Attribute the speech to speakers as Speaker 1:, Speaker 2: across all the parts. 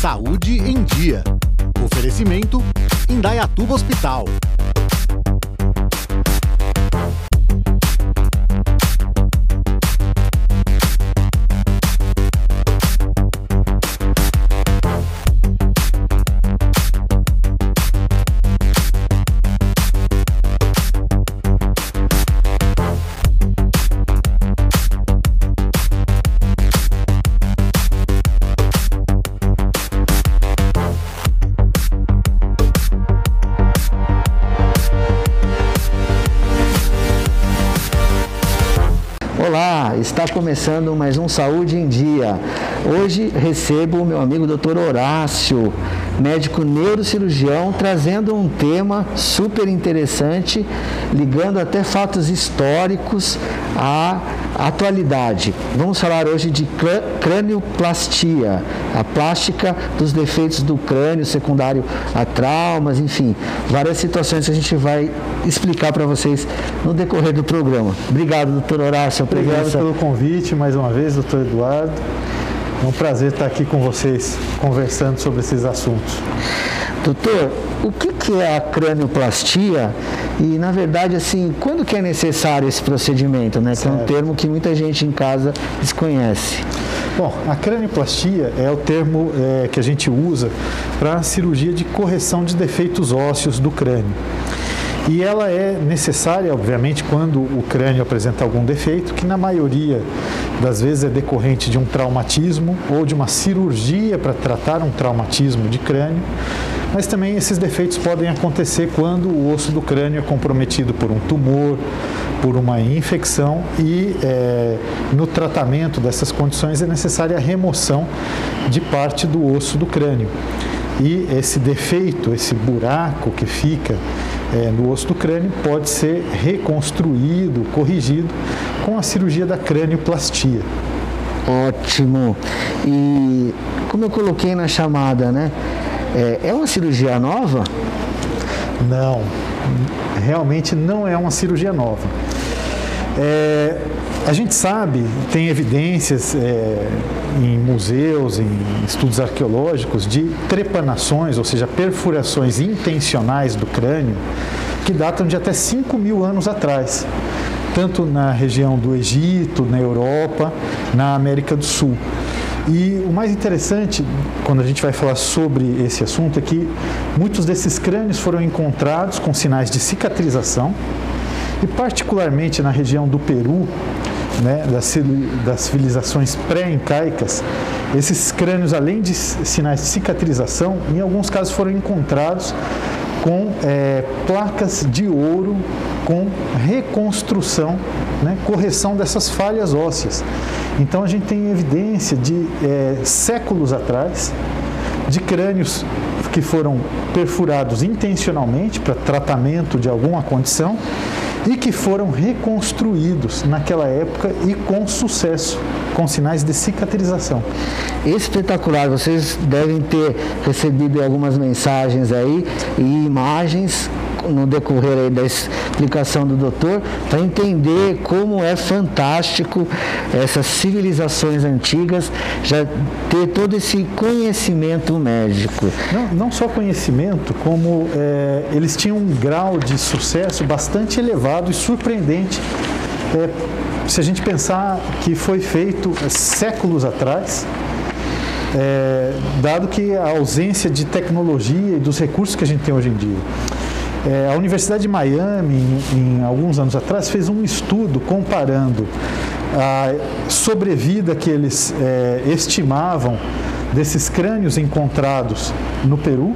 Speaker 1: Saúde em Dia. Oferecimento Indaiatuba Hospital.
Speaker 2: Começando mais um Saúde em Dia. Hoje recebo o meu amigo Dr. Horácio, médico neurocirurgião, trazendo um tema super interessante, ligando até fatos históricos à atualidade. Vamos falar hoje de cranioplastia, a plástica dos defeitos do crânio secundário a traumas, enfim, várias situações que a gente vai explicar para vocês no decorrer do programa. Obrigado, doutor Horácio.
Speaker 3: Obrigado pelo convite mais uma vez, doutor Eduardo. É um prazer estar aqui com vocês conversando sobre esses assuntos.
Speaker 2: Doutor, o que, é a cranioplastia e, na verdade, assim, quando que é necessário esse procedimento, né? Que é um termo que muita gente em casa desconhece.
Speaker 3: Bom, a cranioplastia é o termo é, que a gente usa para a cirurgia de correção de defeitos ósseos do crânio. E ela é necessária, obviamente, quando o crânio apresenta algum defeito, que na maioria das vezes é decorrente de um traumatismo ou de uma cirurgia para tratar um traumatismo de crânio. Mas também esses defeitos podem acontecer quando o osso do crânio é comprometido por um tumor, por uma infecção e é, no tratamento dessas condições é necessária a remoção de parte do osso do crânio. E esse defeito, esse buraco que fica é, no osso do crânio pode ser reconstruído, corrigido com a cirurgia da cranioplastia.
Speaker 2: Ótimo. E como eu coloquei na chamada, né? É, é uma cirurgia nova?
Speaker 3: Não, realmente não é uma cirurgia nova. É, a gente sabe, tem evidências é, em museus, em estudos arqueológicos, de trepanações, ou seja, perfurações intencionais do crânio, que datam de até 5 mil anos atrás, tanto na região do Egito, na Europa, na América do Sul. E o mais interessante, quando a gente vai falar sobre esse assunto, é que muitos desses crânios foram encontrados com sinais de cicatrização, e particularmente na região do Peru, né, das, civilizações pré-incaicas, esses crânios, além de sinais de cicatrização, em alguns casos foram encontrados com é, placas de ouro com reconstrução, né, correção dessas falhas ósseas. Então a gente tem evidência de é, séculos atrás de crânios que foram perfurados intencionalmente para tratamento de alguma condição e que foram reconstruídos naquela época e com sucesso, com sinais de cicatrização.
Speaker 2: Espetacular, vocês devem ter recebido algumas mensagens aí e imagens no decorrer da explicação do doutor, para entender como é fantástico essas civilizações antigas já ter todo esse conhecimento médico.
Speaker 3: Não, não só conhecimento, como é, eles tinham um grau de sucesso bastante elevado e surpreendente. É, se a gente pensar que foi feito séculos atrás, é, dado que a ausência de tecnologia e dos recursos que a gente tem hoje em dia. É, a Universidade de Miami, em, em, alguns anos atrás, fez um estudo comparando a sobrevida que eles é, estimavam desses crânios encontrados no Peru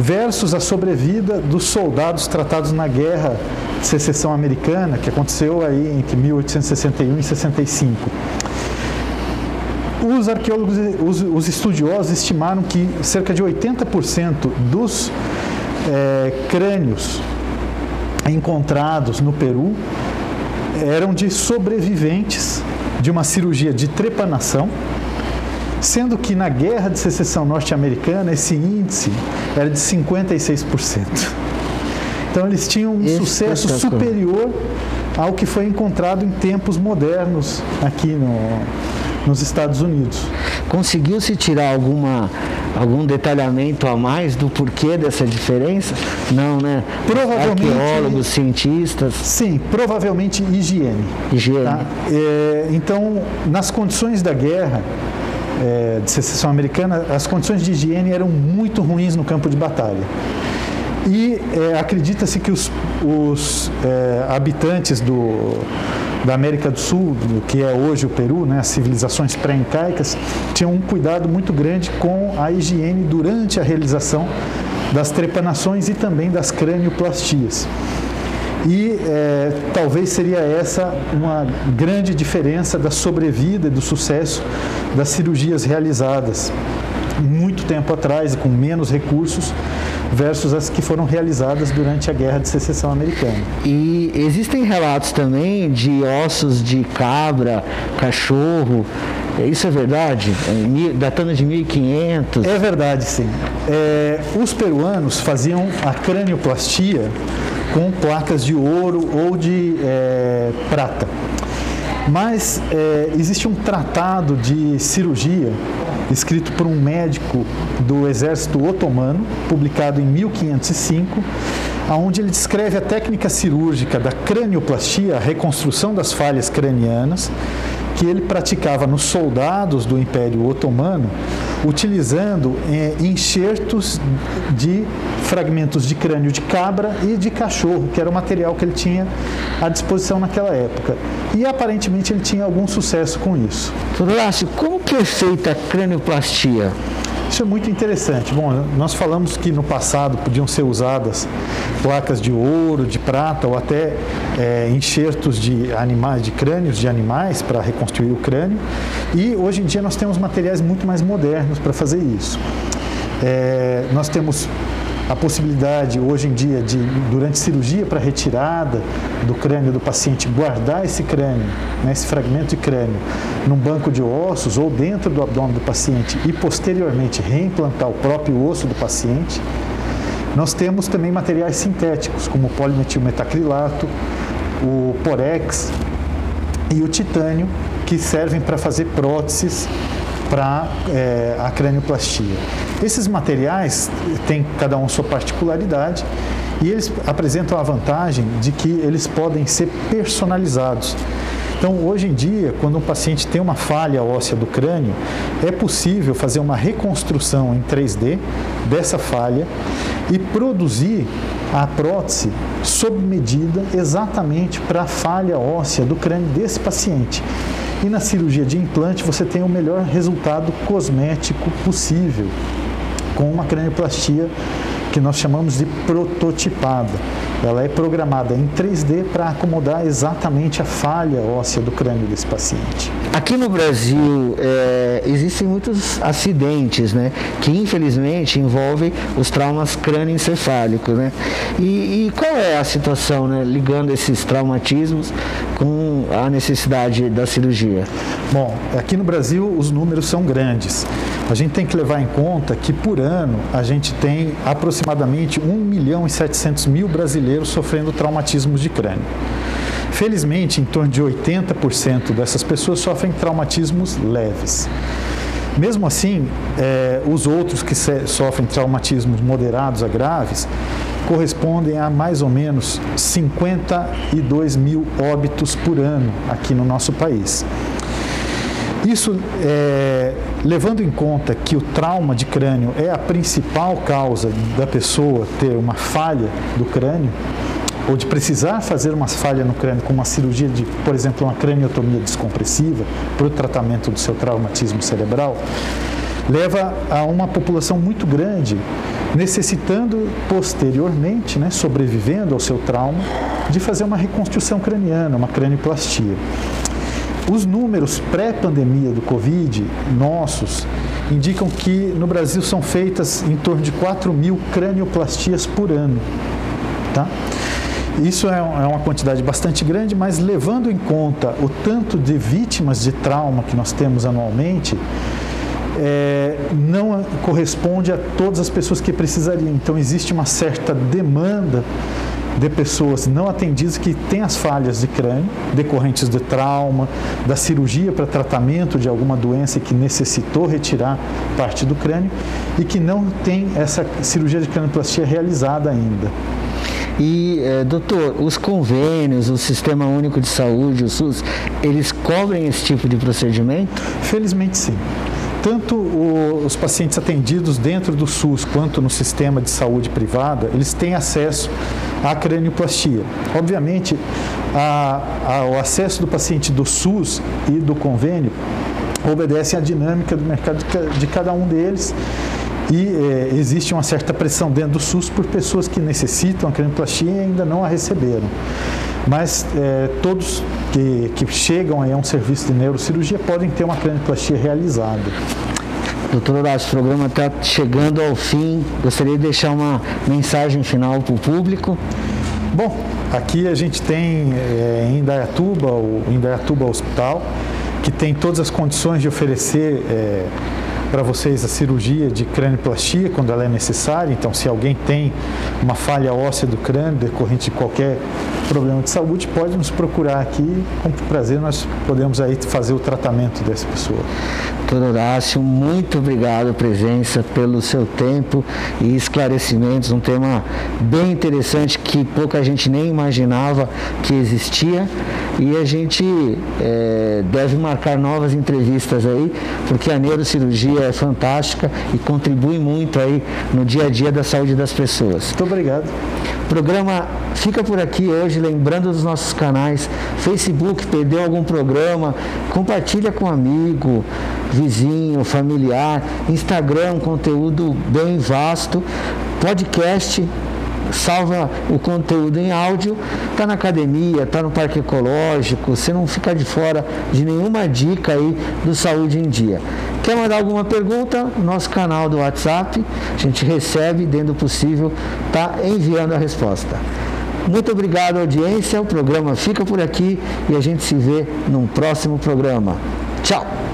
Speaker 3: versus a sobrevida dos soldados tratados na guerra de secessão americana, que aconteceu aí entre 1861 e 65. Os arqueólogos, os, os estudiosos estimaram que cerca de 80% dos é, crânios encontrados no Peru eram de sobreviventes de uma cirurgia de trepanação, sendo que na Guerra de Secessão Norte-Americana esse índice era de 56%. Então eles tinham um Esse sucesso superior ao que foi encontrado em tempos modernos aqui no, nos Estados Unidos.
Speaker 2: Conseguiu-se tirar alguma algum detalhamento a mais do porquê dessa diferença? Não, né?
Speaker 3: Provavelmente.
Speaker 2: Arqueólogos, cientistas.
Speaker 3: Sim, provavelmente higiene.
Speaker 2: Higiene. Tá?
Speaker 3: É, então, nas condições da guerra, é, de secessão americana, as condições de higiene eram muito ruins no campo de batalha. E é, acredita-se que os, os é, habitantes do, da América do Sul, que é hoje o Peru, né, as civilizações pré-incaicas, tinham um cuidado muito grande com a higiene durante a realização das trepanações e também das cranioplastias. E é, talvez seria essa uma grande diferença da sobrevida e do sucesso das cirurgias realizadas muito tempo atrás e com menos recursos versus as que foram realizadas durante a Guerra de Secessão Americana.
Speaker 2: E existem relatos também de ossos de cabra, cachorro. Isso é verdade? É, datando de 1500?
Speaker 3: É verdade, sim. É, os peruanos faziam a cranioplastia com placas de ouro ou de é, prata. Mas é, existe um tratado de cirurgia escrito por um médico do exército otomano, publicado em 1505, onde ele descreve a técnica cirúrgica da cranioplastia, a reconstrução das falhas cranianas, que ele praticava nos soldados do Império Otomano, utilizando é, enxertos de fragmentos de crânio de cabra e de cachorro, que era o material que ele tinha à disposição naquela época. E aparentemente ele tinha algum sucesso com isso.
Speaker 2: Lácio, como que é feita a cranioplastia?
Speaker 3: Isso é muito interessante. Bom, nós falamos que no passado podiam ser usadas placas de ouro, de prata ou até é, enxertos de animais, de crânios de animais para reconstruir o crânio. E hoje em dia nós temos materiais muito mais modernos para fazer isso. É, nós temos a possibilidade hoje em dia de, durante cirurgia para retirada do crânio do paciente, guardar esse crânio, né, esse fragmento de crânio, num banco de ossos ou dentro do abdômen do paciente e posteriormente reimplantar o próprio osso do paciente. Nós temos também materiais sintéticos, como o polimetilmetacrilato, o porex e o titânio, que servem para fazer próteses para é, a cranioplastia. Esses materiais têm cada um sua particularidade e eles apresentam a vantagem de que eles podem ser personalizados. Então, hoje em dia, quando um paciente tem uma falha óssea do crânio, é possível fazer uma reconstrução em 3D dessa falha e produzir a prótese sob medida exatamente para a falha óssea do crânio desse paciente. E na cirurgia de implante você tem o melhor resultado cosmético possível com uma cranioplastia que nós chamamos de prototipada. Ela é programada em 3D para acomodar exatamente a falha óssea do crânio desse paciente.
Speaker 2: Aqui no Brasil é, existem muitos acidentes, né, que infelizmente envolvem os traumas crânioencefálicos, né? E, e qual é a situação, né, ligando esses traumatismos com a necessidade da cirurgia?
Speaker 3: Bom, aqui no Brasil os números são grandes. A gente tem que levar em conta que por ano a gente tem aproximadamente 1 milhão e 700 mil brasileiros sofrendo traumatismos de crânio. Felizmente, em torno de 80% dessas pessoas sofrem traumatismos leves. Mesmo assim, eh, os outros que sofrem traumatismos moderados a graves correspondem a mais ou menos 52 mil óbitos por ano aqui no nosso país. Isso é, levando em conta que o trauma de crânio é a principal causa da pessoa ter uma falha do crânio, ou de precisar fazer uma falha no crânio com uma cirurgia de, por exemplo, uma craniotomia descompressiva para o tratamento do seu traumatismo cerebral, leva a uma população muito grande necessitando posteriormente, né, sobrevivendo ao seu trauma, de fazer uma reconstrução craniana, uma cranioplastia. Os números pré-pandemia do Covid, nossos, indicam que no Brasil são feitas em torno de 4 mil cranioplastias por ano. Tá? Isso é, é uma quantidade bastante grande, mas levando em conta o tanto de vítimas de trauma que nós temos anualmente, é, não corresponde a todas as pessoas que precisariam. Então, existe uma certa demanda de pessoas não atendidas que têm as falhas de crânio decorrentes de trauma, da cirurgia para tratamento de alguma doença que necessitou retirar parte do crânio e que não tem essa cirurgia de cranioplastia realizada ainda.
Speaker 2: E, eh, doutor, os convênios, o Sistema Único de Saúde, o SUS, eles cobrem esse tipo de procedimento?
Speaker 3: Felizmente sim tanto os pacientes atendidos dentro do SUS quanto no sistema de saúde privada, eles têm acesso à cranioplastia. Obviamente, a, a, o acesso do paciente do SUS e do convênio obedecem à dinâmica do mercado de, de cada um deles e é, existe uma certa pressão dentro do SUS por pessoas que necessitam a cranioplastia e ainda não a receberam. Mas é, todos que, que chegam a um serviço de neurocirurgia podem ter uma cranioplastia realizada.
Speaker 2: Doutor Horácio, o programa está chegando ao fim. Gostaria de deixar uma mensagem final para o público.
Speaker 3: Bom, aqui a gente tem é, em Indaiatuba, o Indaiatuba Hospital, que tem todas as condições de oferecer é, para vocês a cirurgia de cranioplastia quando ela é necessária. Então, se alguém tem uma falha óssea do crânio decorrente de qualquer problema de saúde, pode nos procurar aqui. Com prazer, nós podemos aí fazer o tratamento dessa pessoa.
Speaker 2: Doutor Horácio, muito obrigado presença pelo seu tempo e esclarecimentos, um tema bem interessante que pouca gente nem imaginava que existia e a gente é, deve marcar novas entrevistas aí, porque a neurocirurgia é fantástica e contribui muito aí no dia a dia da saúde das pessoas.
Speaker 3: Muito obrigado.
Speaker 2: O programa fica por aqui hoje, lembrando dos nossos canais, Facebook, perdeu algum programa, compartilha com um amigo, vizinho, familiar, Instagram, conteúdo bem vasto, podcast, salva o conteúdo em áudio, está na academia, está no parque ecológico, você não fica de fora de nenhuma dica aí do Saúde em Dia. Quer mandar alguma pergunta? Nosso canal do WhatsApp, a gente recebe, dentro do possível, está enviando a resposta. Muito obrigado, audiência. O programa fica por aqui e a gente se vê num próximo programa. Tchau!